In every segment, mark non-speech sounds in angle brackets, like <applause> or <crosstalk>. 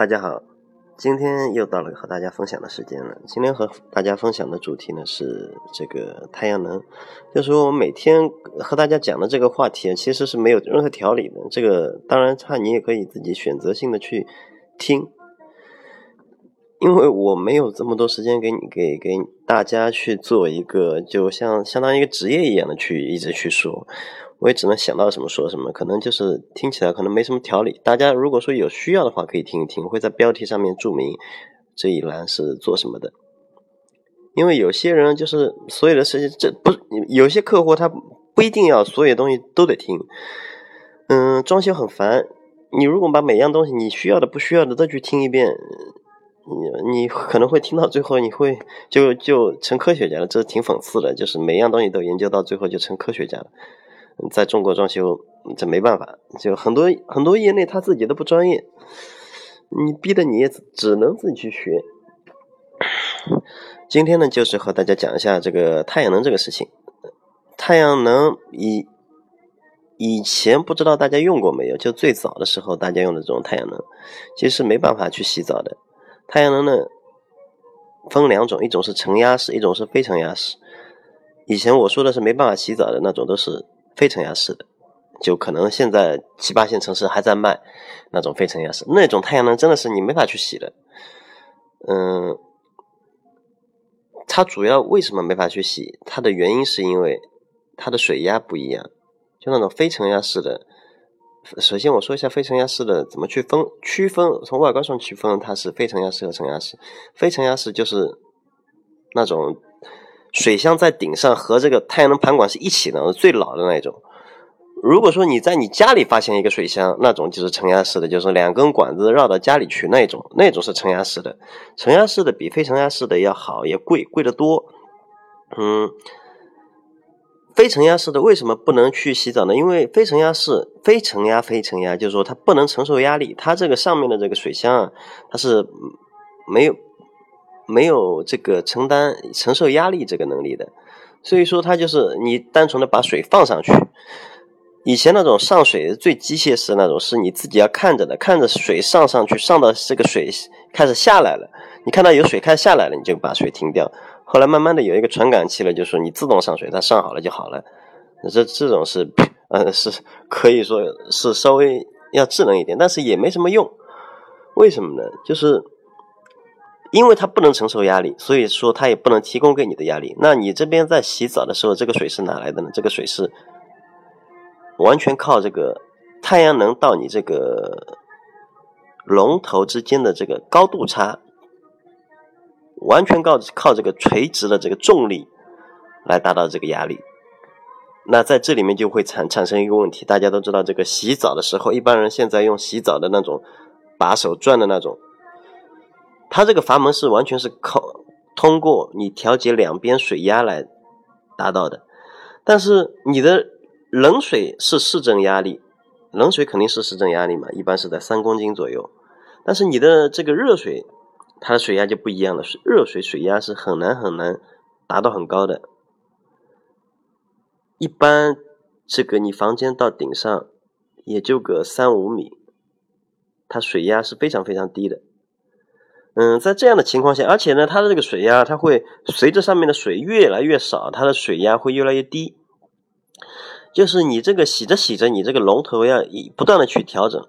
大家好，今天又到了和大家分享的时间了。今天和大家分享的主题呢是这个太阳能，就是我每天和大家讲的这个话题其实是没有任何条理的。这个当然，它你也可以自己选择性的去听，因为我没有这么多时间给你给给大家去做一个，就像相当于一个职业一样的去一直去说。我也只能想到什么说什么，可能就是听起来可能没什么条理。大家如果说有需要的话，可以听一听，会在标题上面注明这一栏是做什么的。因为有些人就是所有的事情，这不有些客户他不一定要所有东西都得听。嗯，装修很烦，你如果把每样东西你需要的、不需要的都去听一遍，你你可能会听到最后，你会就就成科学家了，这挺讽刺的。就是每样东西都研究到最后就成科学家了。在中国装修，这没办法，就很多很多业内他自己都不专业，你逼得你也只能自己去学。今天呢，就是和大家讲一下这个太阳能这个事情。太阳能以以前不知道大家用过没有？就最早的时候，大家用的这种太阳能，其实是没办法去洗澡的。太阳能呢，分两种，一种是承压式，一种是非承压式。以前我说的是没办法洗澡的那种，都是。非承压式的，就可能现在七八线城市还在卖那种非承压式，那种太阳能真的是你没法去洗的。嗯，它主要为什么没法去洗？它的原因是因为它的水压不一样。就那种非承压式的，首先我说一下非承压式的怎么去分区分，从外观上区分它是非承压式和承压式。非承压式就是那种。水箱在顶上和这个太阳能盘管是一起的，最老的那一种。如果说你在你家里发现一个水箱，那种就是承压式的，就是两根管子绕到家里去那种，那种是承压式的。承压式的比非承压式的要好，也贵，贵得多。嗯，非承压式的为什么不能去洗澡呢？因为非承压式非承压非承压，就是说它不能承受压力，它这个上面的这个水箱啊，它是没有。没有这个承担承受压力这个能力的，所以说它就是你单纯的把水放上去。以前那种上水最机械式那种，是你自己要看着的，看着水上上去，上到这个水开始下来了，你看到有水开下来了，你就把水停掉。后来慢慢的有一个传感器了，就说你自动上水，它上好了就好了。这这种是，呃，是可以说是稍微要智能一点，但是也没什么用。为什么呢？就是。因为它不能承受压力，所以说它也不能提供给你的压力。那你这边在洗澡的时候，这个水是哪来的呢？这个水是完全靠这个太阳能到你这个龙头之间的这个高度差，完全靠靠这个垂直的这个重力来达到这个压力。那在这里面就会产产生一个问题，大家都知道，这个洗澡的时候，一般人现在用洗澡的那种把手转的那种。它这个阀门是完全是靠通过你调节两边水压来达到的，但是你的冷水是市政压力，冷水肯定是市政压力嘛，一般是在三公斤左右，但是你的这个热水，它的水压就不一样了，热水水压是很难很难达到很高的，一般这个你房间到顶上也就个三五米，它水压是非常非常低的。嗯，在这样的情况下，而且呢，它的这个水压，它会随着上面的水越来越少，它的水压会越来越低。就是你这个洗着洗着，你这个龙头要不断的去调整。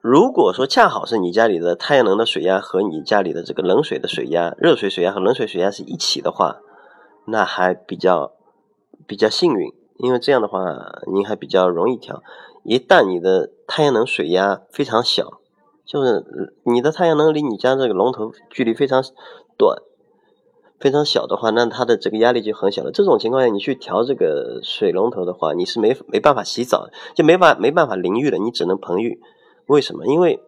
如果说恰好是你家里的太阳能的水压和你家里的这个冷水的水压、热水水压和冷水水压是一起的话，那还比较比较幸运，因为这样的话您还比较容易调。一旦你的太阳能水压非常小，就是你的太阳能离你家这个龙头距离非常短、非常小的话，那它的这个压力就很小了。这种情况下，你去调这个水龙头的话，你是没没办法洗澡，就没法没办法淋浴的，你只能盆浴。为什么？因为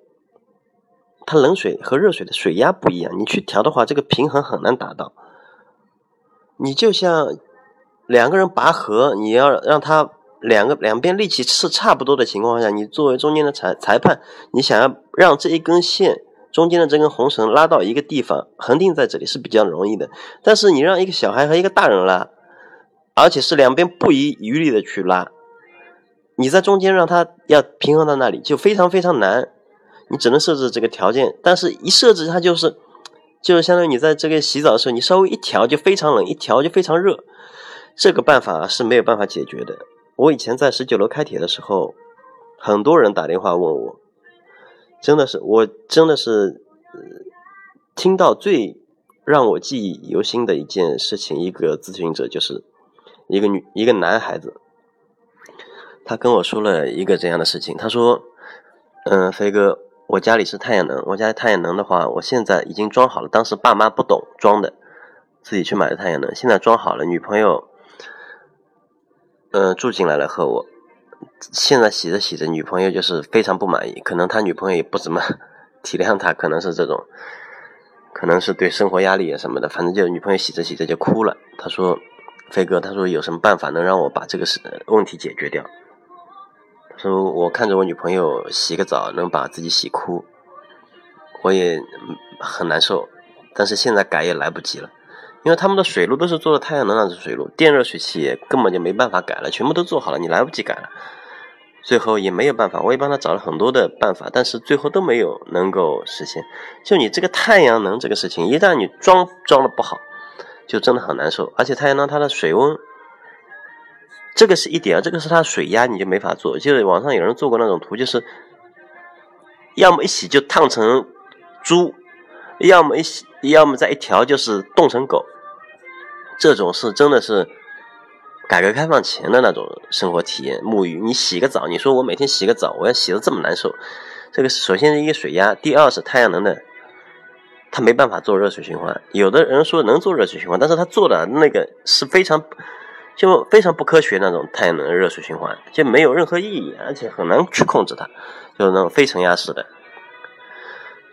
它冷水和热水的水压不一样，你去调的话，这个平衡很难达到。你就像两个人拔河，你要让他。两个两边力气是差不多的情况下，你作为中间的裁裁判，你想要让这一根线中间的这根红绳拉到一个地方，恒定在这里是比较容易的。但是你让一个小孩和一个大人拉，而且是两边不遗余力的去拉，你在中间让他要平衡到那里就非常非常难。你只能设置这个条件，但是一设置它就是，就是相当于你在这个洗澡的时候，你稍微一调就非常冷，一调就非常热，这个办法是没有办法解决的。我以前在十九楼开帖的时候，很多人打电话问我，真的是，我真的是听到最让我记忆犹新的一件事情，一个咨询者就是一个女一个男孩子，他跟我说了一个这样的事情，他说：“嗯，飞哥，我家里是太阳能，我家太阳能的话，我现在已经装好了，当时爸妈不懂装的，自己去买的太阳能，现在装好了，女朋友。”嗯，住进来了和我，现在洗着洗着，女朋友就是非常不满意，可能他女朋友也不怎么 <laughs> 体谅他，可能是这种，可能是对生活压力啊什么的，反正就女朋友洗着洗着就哭了。他说：“飞哥，他说有什么办法能让我把这个事问题解决掉？”他说：“我看着我女朋友洗个澡能把自己洗哭，我也很难受，但是现在改也来不及了。”因为他们的水路都是做的太阳能那种水路，电热水器也根本就没办法改了，全部都做好了，你来不及改了。最后也没有办法，我也帮他找了很多的办法，但是最后都没有能够实现。就你这个太阳能这个事情，一旦你装装的不好，就真的很难受。而且太阳能它的水温，这个是一点，这个是它水压，你就没法做。就是网上有人做过那种图，就是要么一洗就烫成猪。要么一洗，要么再一调就是冻成狗，这种是真的是改革开放前的那种生活体验。沐浴，你洗个澡，你说我每天洗个澡，我要洗的这么难受，这个首先是一个水压，第二是太阳能的，它没办法做热水循环。有的人说能做热水循环，但是他做的那个是非常就非常不科学那种太阳能热水循环，就没有任何意义，而且很难去控制它，就是那种非承压式的。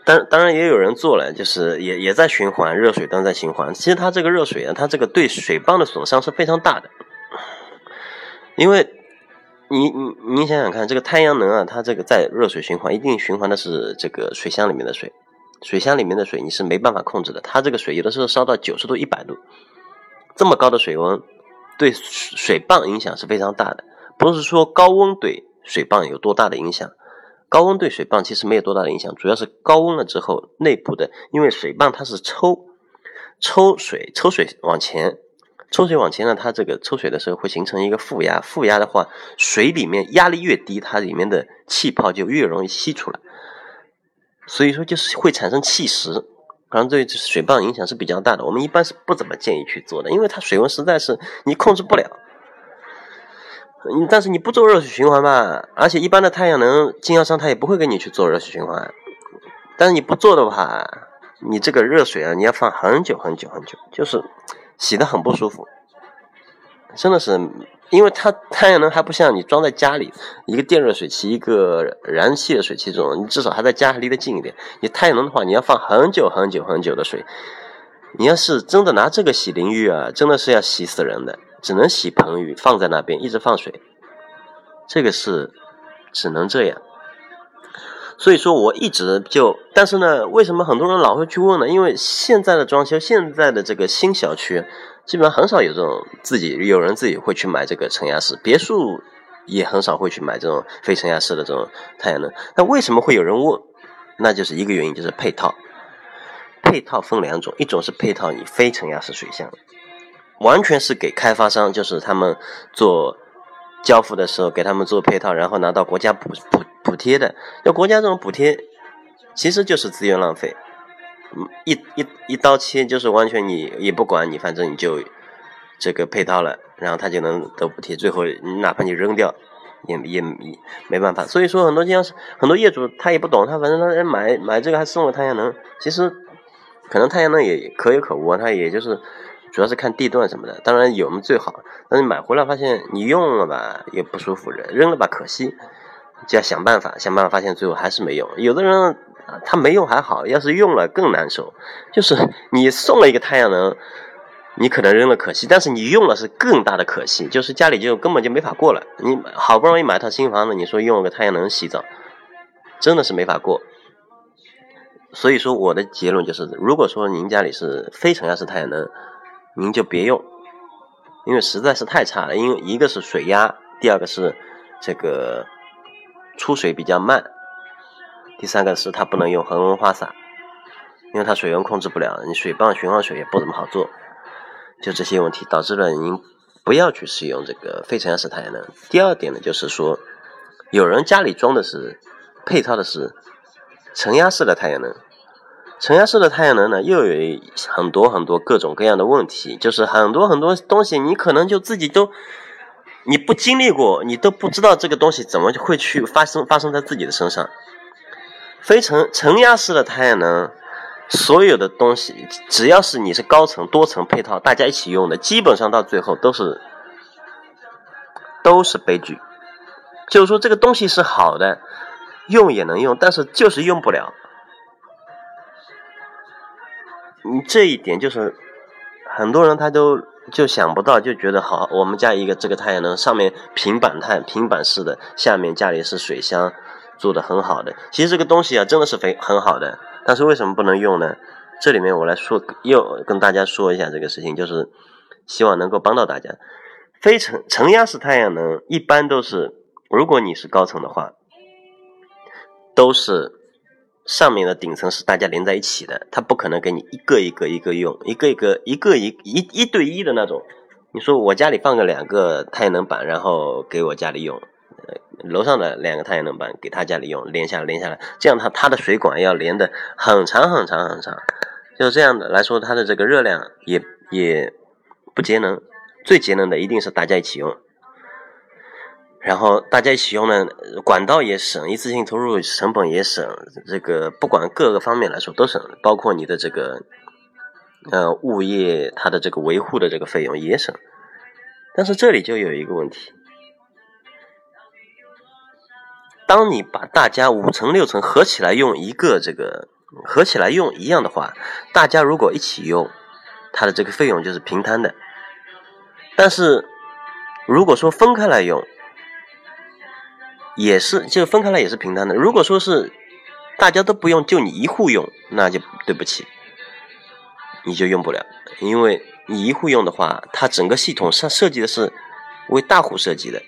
当当然也有人做了，就是也也在循环热水端在循环。其实它这个热水啊，它这个对水泵的损伤是非常大的。因为你你你想想看，这个太阳能啊，它这个在热水循环，一定循环的是这个水箱里面的水，水箱里面的水你是没办法控制的。它这个水有的时候烧到九十度、一百度，这么高的水温，对水泵影响是非常大的。不是说高温对水泵有多大的影响。高温对水泵其实没有多大的影响，主要是高温了之后，内部的因为水泵它是抽抽水，抽水往前，抽水往前呢，它这个抽水的时候会形成一个负压，负压的话，水里面压力越低，它里面的气泡就越容易吸出来，所以说就是会产生气石，可能对水泵影响是比较大的。我们一般是不怎么建议去做的，因为它水温实在是你控制不了。你但是你不做热水循环吧，而且一般的太阳能经销商他也不会给你去做热水循环。但是你不做的话，你这个热水啊，你要放很久很久很久，就是洗的很不舒服。真的是，因为它太阳能还不像你装在家里，一个电热水器，一个燃气的水器这种，你至少还在家离得近一点。你太阳能的话，你要放很久很久很久的水。你要是真的拿这个洗淋浴啊，真的是要洗死人的。只能洗盆浴，放在那边一直放水，这个是只能这样。所以说，我一直就，但是呢，为什么很多人老会去问呢？因为现在的装修，现在的这个新小区，基本上很少有这种自己有人自己会去买这个承压式别墅，也很少会去买这种非承压式的这种太阳能。那为什么会有人问？那就是一个原因，就是配套。配套分两种，一种是配套你非承压式水箱。完全是给开发商，就是他们做交付的时候给他们做配套，然后拿到国家补补补贴的。要国家这种补贴，其实就是资源浪费，嗯，一一一刀切，就是完全你也不管你，反正你就这个配套了，然后他就能得补贴。最后你哪怕你扔掉，也也没办法。所以说很多经销商很多业主他也不懂，他反正他买买这个还送了太阳能，其实可能太阳能也可有可无，他也就是。主要是看地段什么的，当然有嘛最好。但是买回来发现你用了吧也不舒服，扔了吧可惜，就要想办法，想办法发现最后还是没用。有的人他没用还好，要是用了更难受。就是你送了一个太阳能，你可能扔了可惜，但是你用了是更大的可惜，就是家里就根本就没法过了。你好不容易买套新房子，你说用个太阳能洗澡，真的是没法过。所以说我的结论就是，如果说您家里是非承压式太阳能，您就别用，因为实在是太差了。因为一个是水压，第二个是这个出水比较慢。第三个是它不能用恒温花洒，因为它水温控制不了，你水泵循环水也不怎么好做，就这些问题导致了您不要去使用这个非承压式太阳能。第二点呢，就是说有人家里装的是配套的是承压式的太阳能。承压式的太阳能呢，又有很多很多各种各样的问题，就是很多很多东西，你可能就自己都你不经历过，你都不知道这个东西怎么会去发生发生在自己的身上。非承承压式的太阳能，所有的东西，只要是你是高层多层配套，大家一起用的，基本上到最后都是都是悲剧。就是说，这个东西是好的，用也能用，但是就是用不了。你这一点就是很多人他都就想不到，就觉得好，我们家一个这个太阳能上面平板太平板式的，下面家里是水箱，做的很好的。其实这个东西啊，真的是非很好的，但是为什么不能用呢？这里面我来说，又跟大家说一下这个事情，就是希望能够帮到大家。非承承压式太阳能一般都是，如果你是高层的话，都是。上面的顶层是大家连在一起的，它不可能给你一个一个一个用，一个一个一个一一一对一的那种。你说我家里放个两个太阳能板，然后给我家里用，楼上的两个太阳能板给他家里用，连下来连下来，这样它它的水管要连的很长很长很长，就这样的来说，它的这个热量也也不节能，最节能的一定是大家一起用。然后大家一起用呢，管道也省，一次性投入成本也省，这个不管各个方面来说都省，包括你的这个，呃，物业它的这个维护的这个费用也省。但是这里就有一个问题，当你把大家五层六层合起来用一个这个合起来用一样的话，大家如果一起用，它的这个费用就是平摊的。但是如果说分开来用，也是，就分开来也是平摊的。如果说是大家都不用，就你一户用，那就对不起，你就用不了。因为你一户用的话，它整个系统上设计的是为大户设计的，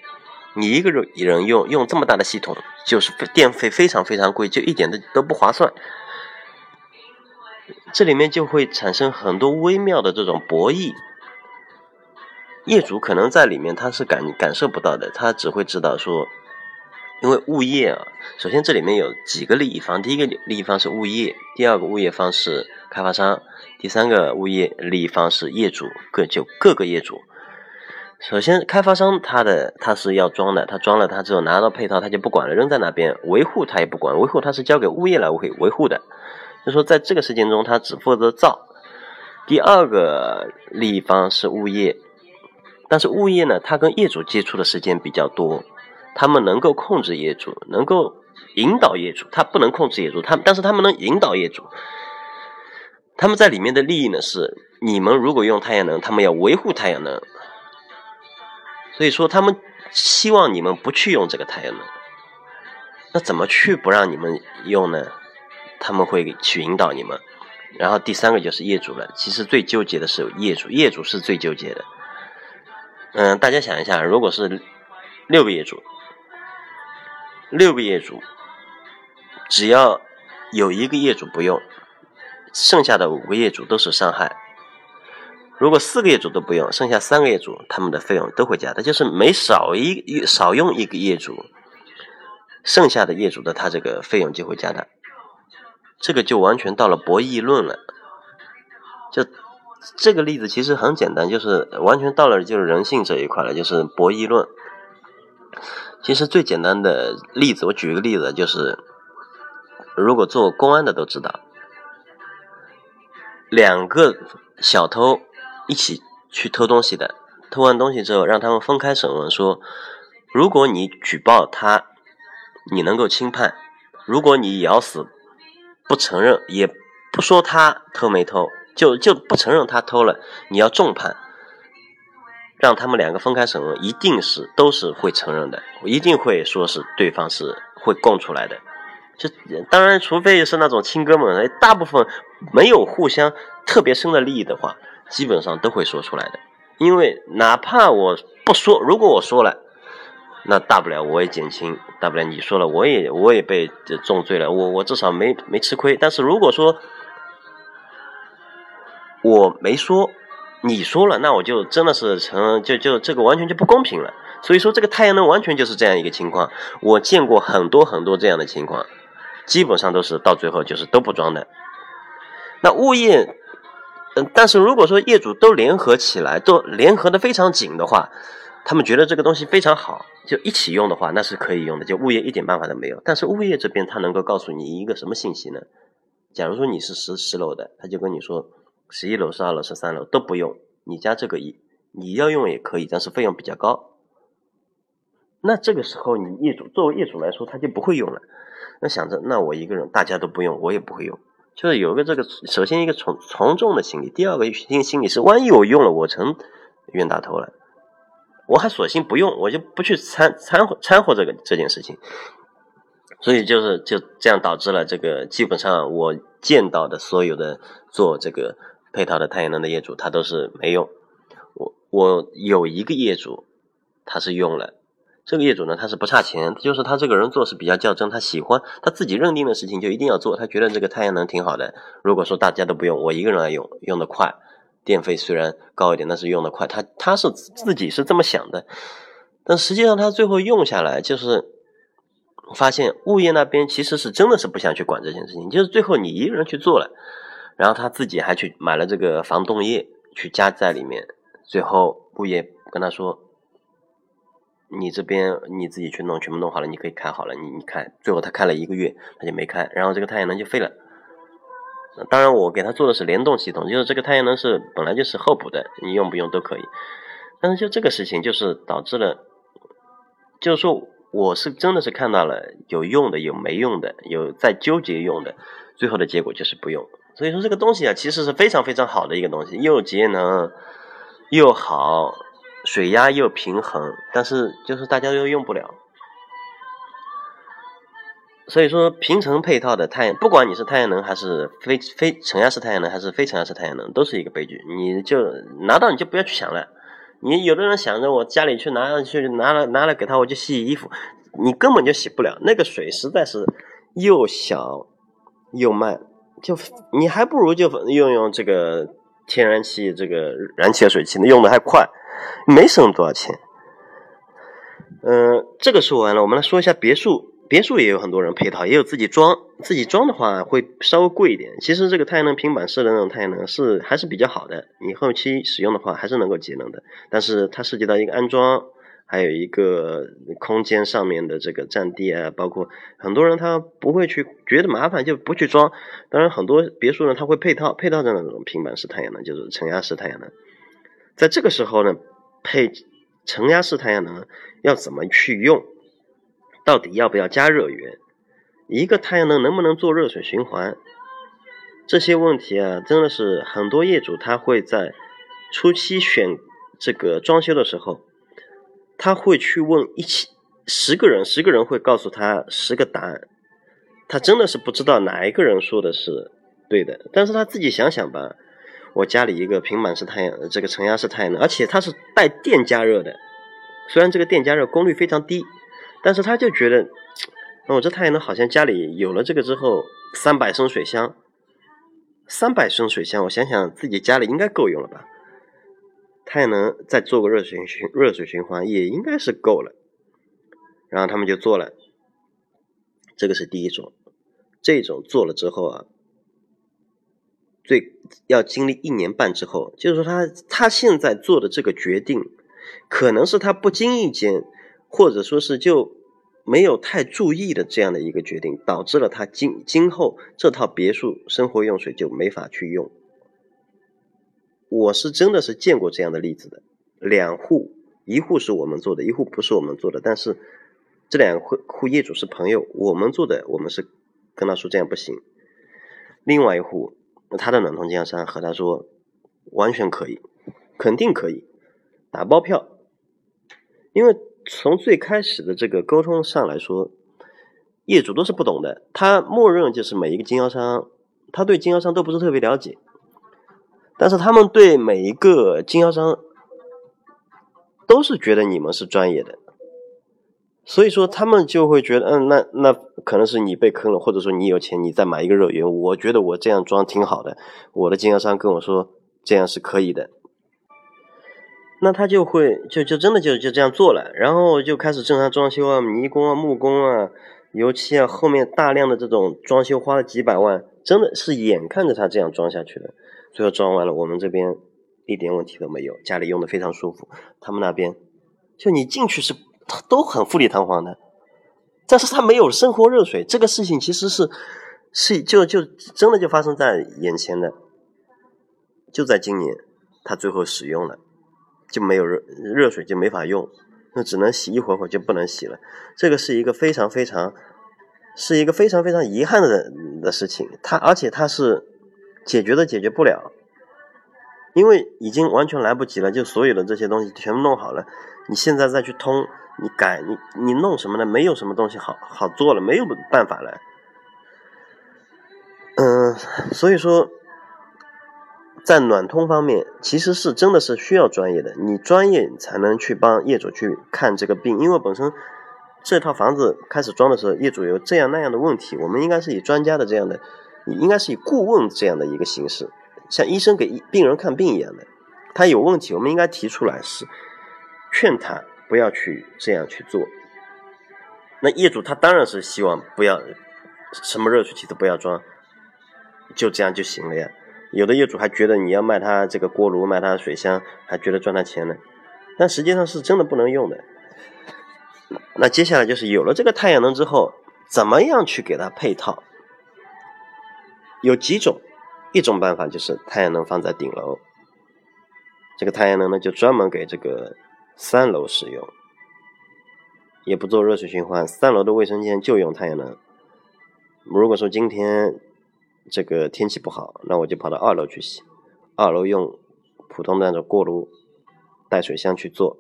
你一个人人用用这么大的系统，就是电费非常非常贵，就一点都都不划算。这里面就会产生很多微妙的这种博弈，业主可能在里面他是感感受不到的，他只会知道说。因为物业啊，首先这里面有几个利益方，第一个利益方是物业，第二个物业方是开发商，第三个物业利益方是业主，各就各个业主。首先，开发商他的他是要装的，他装了他之后拿到配套他就不管了，扔在那边，维护他也不管，维护他是交给物业来维维护的，就说在这个事件中他只负责造。第二个利益方是物业，但是物业呢，他跟业主接触的时间比较多。他们能够控制业主，能够引导业主，他不能控制业主，他但是他们能引导业主。他们在里面的利益呢是，你们如果用太阳能，他们要维护太阳能，所以说他们希望你们不去用这个太阳能。那怎么去不让你们用呢？他们会去引导你们。然后第三个就是业主了，其实最纠结的是业主，业主是最纠结的。嗯，大家想一下，如果是六个业主。六个业主，只要有一个业主不用，剩下的五个业主都是伤害。如果四个业主都不用，剩下三个业主，他们的费用都会加大。就是每少一少用一个业主，剩下的业主的他这个费用就会加大。这个就完全到了博弈论了。就这个例子其实很简单，就是完全到了就是人性这一块了，就是博弈论。其实最简单的例子，我举一个例子，就是如果做公安的都知道，两个小偷一起去偷东西的，偷完东西之后，让他们分开审问，说如果你举报他，你能够轻判；如果你咬死不承认，也不说他偷没偷，就就不承认他偷了，你要重判。让他们两个分开审问，一定是都是会承认的，一定会说是对方是会供出来的。这当然，除非是那种亲哥们，大部分没有互相特别深的利益的话，基本上都会说出来的。因为哪怕我不说，如果我说了，那大不了我也减轻，大不了你说了我也我也被重罪了，我我至少没没吃亏。但是如果说我没说，你说了，那我就真的是成就就这个完全就不公平了。所以说这个太阳能完全就是这样一个情况，我见过很多很多这样的情况，基本上都是到最后就是都不装的。那物业，嗯，但是如果说业主都联合起来，都联合的非常紧的话，他们觉得这个东西非常好，就一起用的话，那是可以用的。就物业一点办法都没有。但是物业这边他能够告诉你一个什么信息呢？假如说你是十十楼的，他就跟你说，十一楼、十二楼、十三楼都不用，你家这个一你要用也可以，但是费用比较高。那这个时候你业主作为业主来说，他就不会用了。那想着，那我一个人大家都不用，我也不会用。就是有个这个，首先一个从从众的心理，第二个心心理是，万一我用了，我成冤大头了，我还索性不用，我就不去掺掺和掺和这个这件事情。所以就是就这样导致了这个，基本上我见到的所有的做这个配套的太阳能的业主，他都是没用。我我有一个业主，他是用了。这个业主呢，他是不差钱，就是他这个人做事比较较真，他喜欢他自己认定的事情就一定要做，他觉得这个太阳能挺好的。如果说大家都不用，我一个人来用，用的快，电费虽然高一点，但是用的快，他他是自己是这么想的。但实际上他最后用下来，就是发现物业那边其实是真的是不想去管这件事情，就是最后你一个人去做了，然后他自己还去买了这个防冻液去加在里面，最后物业跟他说。你这边你自己去弄，全部弄好了，你可以开好了。你你看，最后他开了一个月，他就没开，然后这个太阳能就废了。当然，我给他做的是联动系统，就是这个太阳能是本来就是候补的，你用不用都可以。但是就这个事情，就是导致了，就是说我是真的是看到了有用的，有没用的，有在纠结用的，最后的结果就是不用。所以说这个东西啊，其实是非常非常好的一个东西，又节能又好。水压又平衡，但是就是大家又用不了，所以说平层配套的太阳，不管你是太阳能还是非非承压式太阳能还是非承压式太阳能，都是一个悲剧。你就拿到你就不要去想了。你有的人想着我家里去拿去拿了拿了给他我就洗衣服，你根本就洗不了，那个水实在是又小又慢，就你还不如就用用这个天然气这个燃气热水器，用的还快。没省多少钱，嗯，这个说完了，我们来说一下别墅。别墅也有很多人配套，也有自己装。自己装的话会稍微贵一点。其实这个太阳能平板式的那种太阳能是还是比较好的，你后期使用的话还是能够节能的。但是它涉及到一个安装，还有一个空间上面的这个占地啊，包括很多人他不会去觉得麻烦就不去装。当然很多别墅呢，它会配套配套的那种平板式太阳能，就是承压式太阳能。在这个时候呢，配承压式太阳能要怎么去用？到底要不要加热源？一个太阳能能不能做热水循环？这些问题啊，真的是很多业主他会在初期选这个装修的时候，他会去问一起十个人，十个人会告诉他十个答案，他真的是不知道哪一个人说的是对的，但是他自己想想吧。我家里一个平板式太阳，这个承压式太阳能，而且它是带电加热的。虽然这个电加热功率非常低，但是他就觉得，我这太阳能好像家里有了这个之后，三百升水箱，三百升水箱，我想想自己家里应该够用了吧？太阳能再做个热水循热水循环也应该是够了。然后他们就做了，这个是第一种，这种做了之后啊。最要经历一年半之后，就是说他他现在做的这个决定，可能是他不经意间，或者说是就没有太注意的这样的一个决定，导致了他今今后这套别墅生活用水就没法去用。我是真的是见过这样的例子的，两户一户是我们做的，一户不是我们做的，但是这两户户业主是朋友，我们做的，我们是跟他说这样不行，另外一户。他的暖通经销商和他说，完全可以，肯定可以，打包票。因为从最开始的这个沟通上来说，业主都是不懂的，他默认就是每一个经销商，他对经销商都不是特别了解，但是他们对每一个经销商都是觉得你们是专业的，所以说他们就会觉得，嗯，那那可能是你被坑了，或者说你有钱，你再买一个热源。我觉得我这样装挺好的，我的经销商跟我说这样是可以的，那他就会就就真的就就这样做了，然后就开始正常装修啊，泥工啊、木工啊、油漆啊，后面大量的这种装修花了几百万，真的是眼看着他这样装下去的，最后装完了，我们这边一点问题都没有，家里用的非常舒服，他们那边就你进去是。都很富丽堂皇的，但是他没有生活热水，这个事情其实是是就就真的就发生在眼前的，就在今年，他最后使用了，就没有热热水就没法用，那只能洗一会儿会就不能洗了，这个是一个非常非常是一个非常非常遗憾的的事情，他而且他是解决都解决不了，因为已经完全来不及了，就所有的这些东西全部弄好了，你现在再去通。你改你你弄什么呢？没有什么东西好好做了，没有办法了。嗯，所以说，在暖通方面，其实是真的是需要专业的，你专业才能去帮业主去看这个病。因为本身这套房子开始装的时候，业主有这样那样的问题，我们应该是以专家的这样的，你应该是以顾问这样的一个形式，像医生给病人看病一样的。他有问题，我们应该提出来，是劝他。不要去这样去做。那业主他当然是希望不要什么热水器都不要装，就这样就行了呀。有的业主还觉得你要卖他这个锅炉，卖他水箱，还觉得赚他钱呢。但实际上是真的不能用的。那接下来就是有了这个太阳能之后，怎么样去给它配套？有几种，一种办法就是太阳能放在顶楼，这个太阳能呢就专门给这个。三楼使用，也不做热水循环。三楼的卫生间就用太阳能。如果说今天这个天气不好，那我就跑到二楼去洗。二楼用普通的那种锅炉带水箱去做。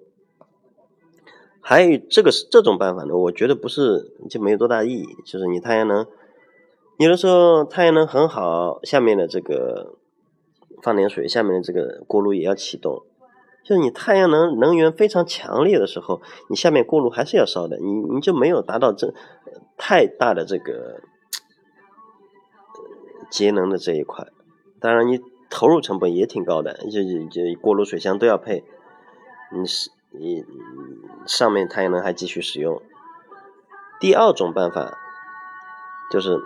还有这个是这种办法呢，我觉得不是就没有多大意义。就是你太阳能，有的时候太阳能很好，下面的这个放点水，下面的这个锅炉也要启动。就是你太阳能能源非常强烈的时候，你下面锅炉还是要烧的，你你就没有达到这太大的这个节能的这一块。当然，你投入成本也挺高的，就就锅炉、水箱都要配。你是你上面太阳能还继续使用。第二种办法就是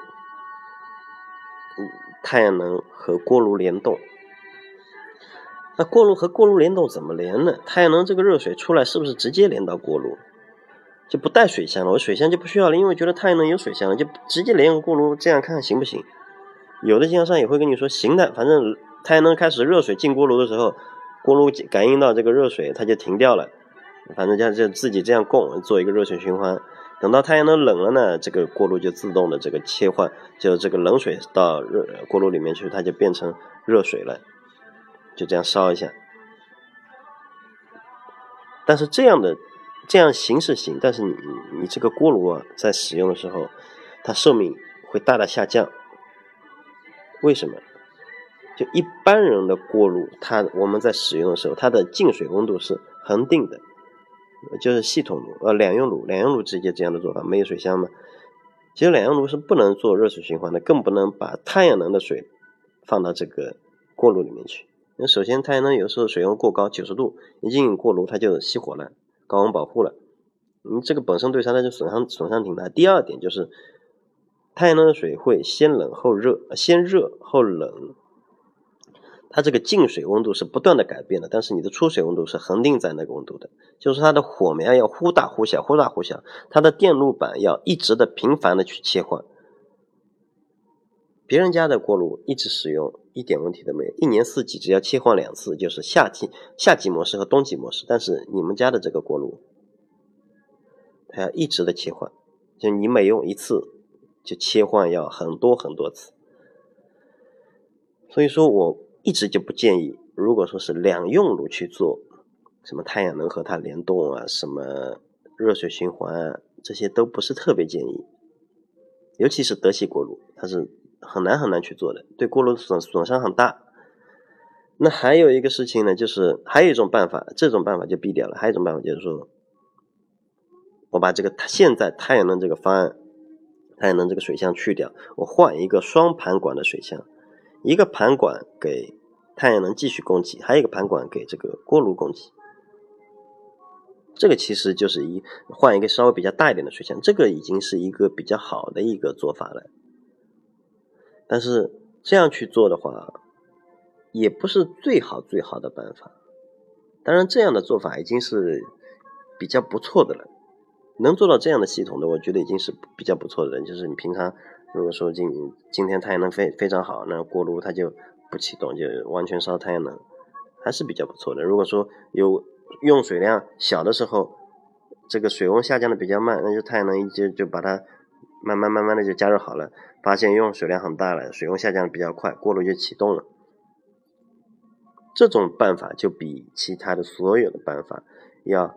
太阳能和锅炉联动。那锅炉和锅炉联动怎么连呢？太阳能这个热水出来是不是直接连到锅炉，就不带水箱了？我水箱就不需要了，因为觉得太阳能有水箱了，就直接连个锅炉，这样看看行不行？有的经销商也会跟你说行的，反正太阳能开始热水进锅炉的时候，锅炉感应到这个热水，它就停掉了，反正就就自己这样供，做一个热水循环。等到太阳能冷了呢，这个锅炉就自动的这个切换，就这个冷水到热锅炉里面去，它就变成热水了。就这样烧一下，但是这样的这样行是行，但是你你这个锅炉啊，在使用的时候，它寿命会大大下降。为什么？就一般人的锅炉，它我们在使用的时候，它的进水温度是恒定的，就是系统呃两用炉，两用炉直接这样的做法，没有水箱嘛。其实两用炉是不能做热水循环的，更不能把太阳能的水放到这个锅炉里面去。那首先，太阳能有时候水温过高，九十度一进锅炉它就熄火了，高温保护了。你这个本身对它那就损伤损伤挺大。第二点就是，太阳能的水会先冷后热，先热后冷，它这个进水温度是不断的改变的，但是你的出水温度是恒定在那个温度的，就是它的火苗要忽大忽小，忽大忽小，它的电路板要一直的频繁的去切换。别人家的锅炉一直使用。一点问题都没有，一年四季只要切换两次，就是夏季夏季模式和冬季模式。但是你们家的这个锅炉，它要一直的切换，就你每用一次就切换要很多很多次。所以说我一直就不建议，如果说是两用炉去做，什么太阳能和它联动啊，什么热水循环啊，这些都不是特别建议，尤其是德系锅炉，它是。很难很难去做的，对锅炉损损伤很大。那还有一个事情呢，就是还有一种办法，这种办法就毙掉了。还有一种办法就是说，我把这个现在太阳能这个方案，太阳能这个水箱去掉，我换一个双盘管的水箱，一个盘管给太阳能继续供给，还有一个盘管给这个锅炉供给。这个其实就是一换一个稍微比较大一点的水箱，这个已经是一个比较好的一个做法了。但是这样去做的话，也不是最好最好的办法。当然，这样的做法已经是比较不错的了。能做到这样的系统的，我觉得已经是比较不错的了。就是你平常如果说今今天太阳能非非常好，那锅炉它就不启动，就完全烧太阳能，还是比较不错的。如果说有用水量小的时候，这个水温下降的比较慢，那就太阳能一接就把它慢慢慢慢的就加热好了。发现用水量很大了，水温下降的比较快，锅炉就启动了。这种办法就比其他的所有的办法要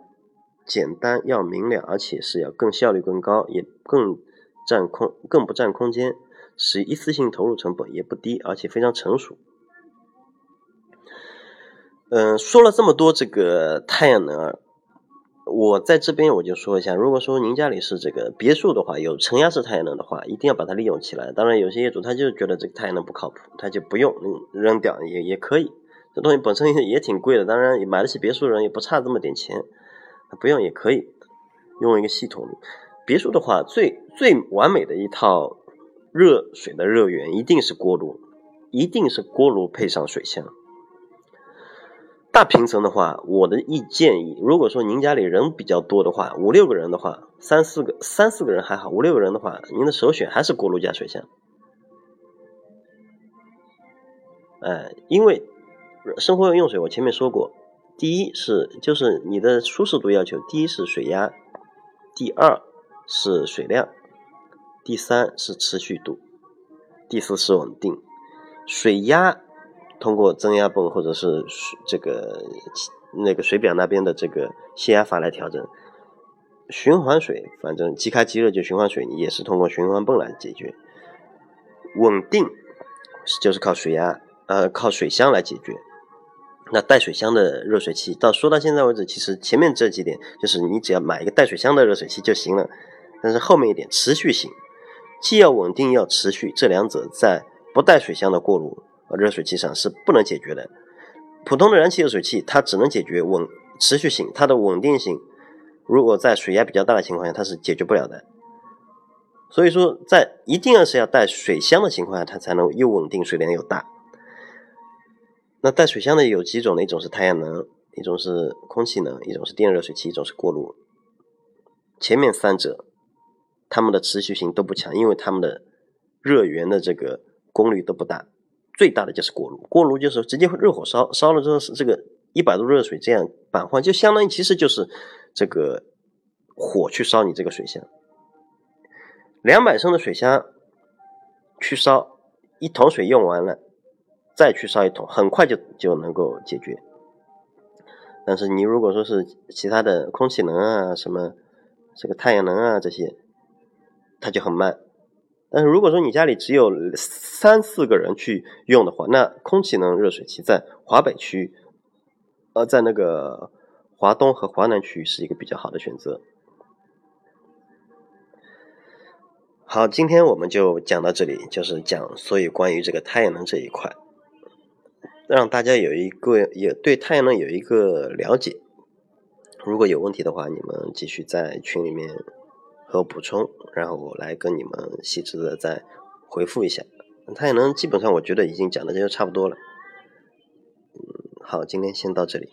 简单、要明了，而且是要更效率更高，也更占空、更不占空间，是一次性投入成本也不低，而且非常成熟。嗯，说了这么多这个太阳能，我在这边我就说一下，如果说您家里是这个别墅的话，有承压式太阳能的话，一定要把它利用起来。当然，有些业主他就觉得这个太阳能不靠谱，他就不用扔掉也也可以。这东西本身也挺贵的，当然买得起别墅的人也不差这么点钱，不用也可以用一个系统。别墅的话，最最完美的一套热水的热源一定是锅炉，一定是锅炉配上水箱。大平层的话，我的意建议，如果说您家里人比较多的话，五六个人的话，三四个三四个人还好，五六个人的话，您的首选还是锅炉加水箱。哎，因为。生活用水，我前面说过，第一是就是你的舒适度要求，第一是水压，第二是水量，第三是持续度，第四是稳定。水压通过增压泵或者是这个那个水表那边的这个泄压阀来调整，循环水反正即开即热就循环水也是通过循环泵来解决。稳定就是靠水压呃靠水箱来解决。那带水箱的热水器，到说到现在为止，其实前面这几点就是你只要买一个带水箱的热水器就行了。但是后面一点持续性，既要稳定要持续，这两者在不带水箱的锅炉和热水器上是不能解决的。普通的燃气热水器它只能解决稳持续性，它的稳定性，如果在水压比较大的情况下，它是解决不了的。所以说，在一定要是要带水箱的情况下，它才能又稳定水量又大。那带水箱的有几种呢？一种是太阳能，一种是空气能，一种是电热水器，一种是锅炉。前面三者，它们的持续性都不强，因为它们的热源的这个功率都不大。最大的就是锅炉，锅炉就是直接热火烧，烧了之后是这个一百度热水这样板换，就相当于其实就是这个火去烧你这个水箱。两百升的水箱去烧，一桶水用完了。再去烧一桶，很快就就能够解决。但是你如果说是其他的空气能啊，什么这个太阳能啊这些，它就很慢。但是如果说你家里只有三四个人去用的话，那空气能热水器在华北区，呃，在那个华东和华南区域是一个比较好的选择。好，今天我们就讲到这里，就是讲所有关于这个太阳能这一块。让大家有一个也对太阳能有一个了解。如果有问题的话，你们继续在群里面和补充，然后我来跟你们细致的再回复一下。太阳能基本上我觉得已经讲的就差不多了。嗯，好，今天先到这里。